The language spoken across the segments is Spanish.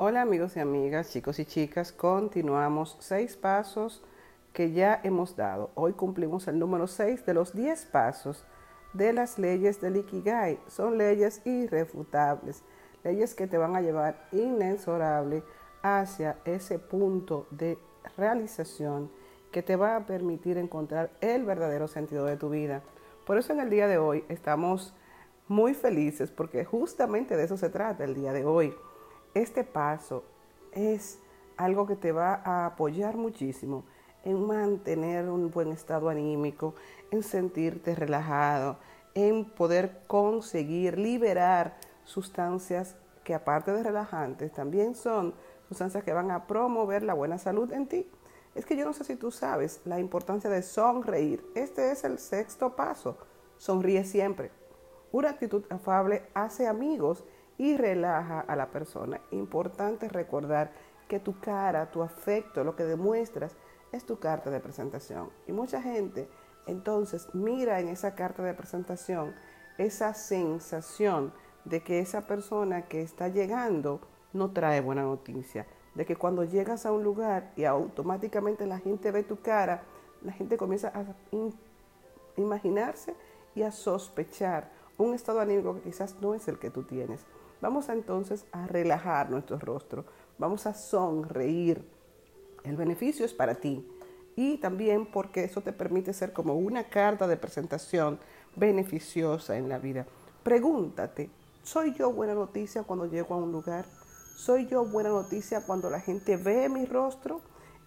Hola amigos y amigas, chicos y chicas, continuamos seis pasos que ya hemos dado. Hoy cumplimos el número seis de los diez pasos de las leyes del Ikigai. Son leyes irrefutables, leyes que te van a llevar inexorable hacia ese punto de realización que te va a permitir encontrar el verdadero sentido de tu vida. Por eso en el día de hoy estamos muy felices porque justamente de eso se trata el día de hoy este paso es algo que te va a apoyar muchísimo en mantener un buen estado anímico, en sentirte relajado, en poder conseguir liberar sustancias que aparte de relajantes también son sustancias que van a promover la buena salud en ti. Es que yo no sé si tú sabes la importancia de sonreír. Este es el sexto paso. Sonríe siempre. Una actitud afable hace amigos y relaja a la persona. Importante recordar que tu cara, tu afecto, lo que demuestras es tu carta de presentación. Y mucha gente entonces mira en esa carta de presentación esa sensación de que esa persona que está llegando no trae buena noticia, de que cuando llegas a un lugar y automáticamente la gente ve tu cara, la gente comienza a imaginarse y a sospechar un estado anímico que quizás no es el que tú tienes. Vamos entonces a relajar nuestro rostro, vamos a sonreír. El beneficio es para ti y también porque eso te permite ser como una carta de presentación beneficiosa en la vida. Pregúntate, ¿soy yo buena noticia cuando llego a un lugar? ¿Soy yo buena noticia cuando la gente ve mi rostro?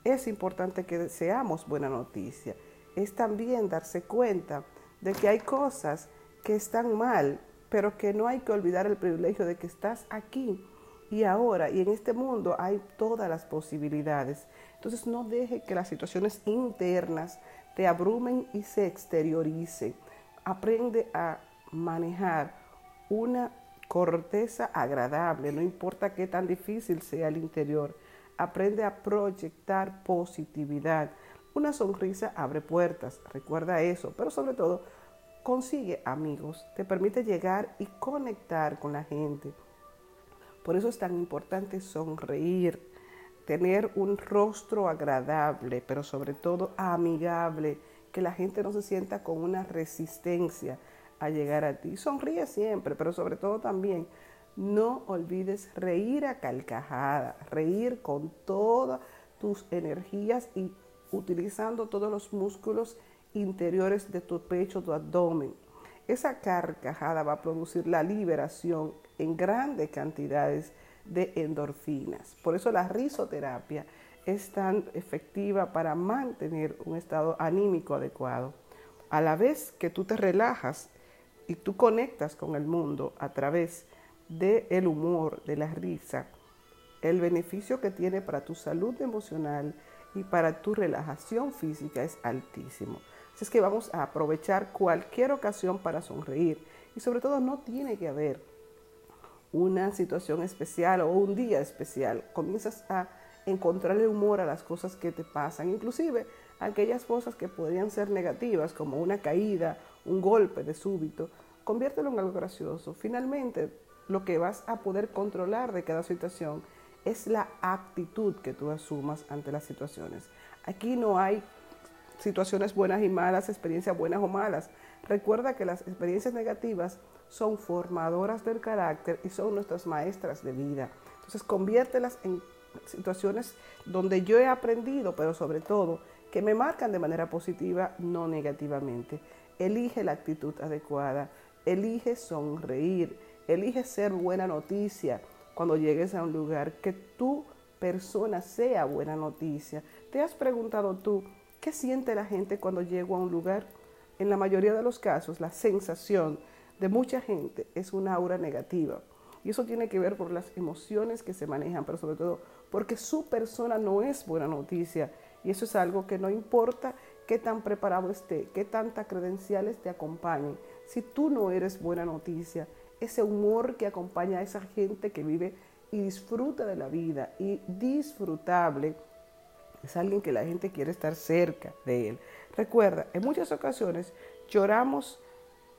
Es importante que seamos buena noticia. Es también darse cuenta de que hay cosas que están mal pero que no hay que olvidar el privilegio de que estás aquí y ahora y en este mundo hay todas las posibilidades. Entonces no deje que las situaciones internas te abrumen y se exterioricen. Aprende a manejar una corteza agradable, no importa qué tan difícil sea el interior. Aprende a proyectar positividad. Una sonrisa abre puertas, recuerda eso, pero sobre todo consigue amigos, te permite llegar y conectar con la gente. Por eso es tan importante sonreír, tener un rostro agradable, pero sobre todo amigable, que la gente no se sienta con una resistencia a llegar a ti. Sonríe siempre, pero sobre todo también no olvides reír a calcajada, reír con todas tus energías y utilizando todos los músculos interiores de tu pecho, tu abdomen. Esa carcajada va a producir la liberación en grandes cantidades de endorfinas. Por eso la risoterapia es tan efectiva para mantener un estado anímico adecuado. A la vez que tú te relajas y tú conectas con el mundo a través del el humor, de la risa, el beneficio que tiene para tu salud emocional y para tu relajación física es altísimo. Así es que vamos a aprovechar cualquier ocasión para sonreír y sobre todo no tiene que haber una situación especial o un día especial. Comienzas a encontrarle humor a las cosas que te pasan, inclusive aquellas cosas que podrían ser negativas como una caída, un golpe de súbito, conviértelo en algo gracioso. Finalmente, lo que vas a poder controlar de cada situación es la actitud que tú asumas ante las situaciones. Aquí no hay situaciones buenas y malas, experiencias buenas o malas. Recuerda que las experiencias negativas son formadoras del carácter y son nuestras maestras de vida. Entonces conviértelas en situaciones donde yo he aprendido, pero sobre todo que me marcan de manera positiva, no negativamente. Elige la actitud adecuada, elige sonreír, elige ser buena noticia cuando llegues a un lugar, que tu persona sea buena noticia. ¿Te has preguntado tú ¿Qué siente la gente cuando llego a un lugar? En la mayoría de los casos, la sensación de mucha gente es una aura negativa. Y eso tiene que ver por las emociones que se manejan, pero sobre todo porque su persona no es buena noticia. Y eso es algo que no importa qué tan preparado esté, qué tantas credenciales te acompañen. Si tú no eres buena noticia, ese humor que acompaña a esa gente que vive y disfruta de la vida y disfrutable es alguien que la gente quiere estar cerca de él. Recuerda, en muchas ocasiones lloramos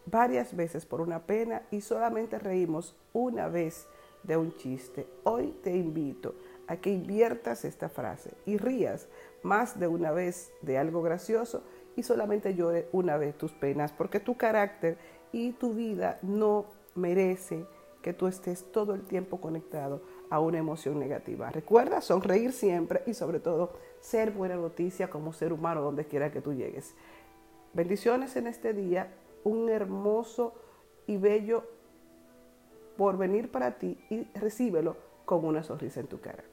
varias veces por una pena y solamente reímos una vez de un chiste. Hoy te invito a que inviertas esta frase y rías más de una vez de algo gracioso y solamente llore una vez tus penas, porque tu carácter y tu vida no merece que tú estés todo el tiempo conectado a una emoción negativa. Recuerda sonreír siempre y sobre todo ser buena noticia como ser humano donde quiera que tú llegues. Bendiciones en este día, un hermoso y bello por venir para ti y recíbelo con una sonrisa en tu cara.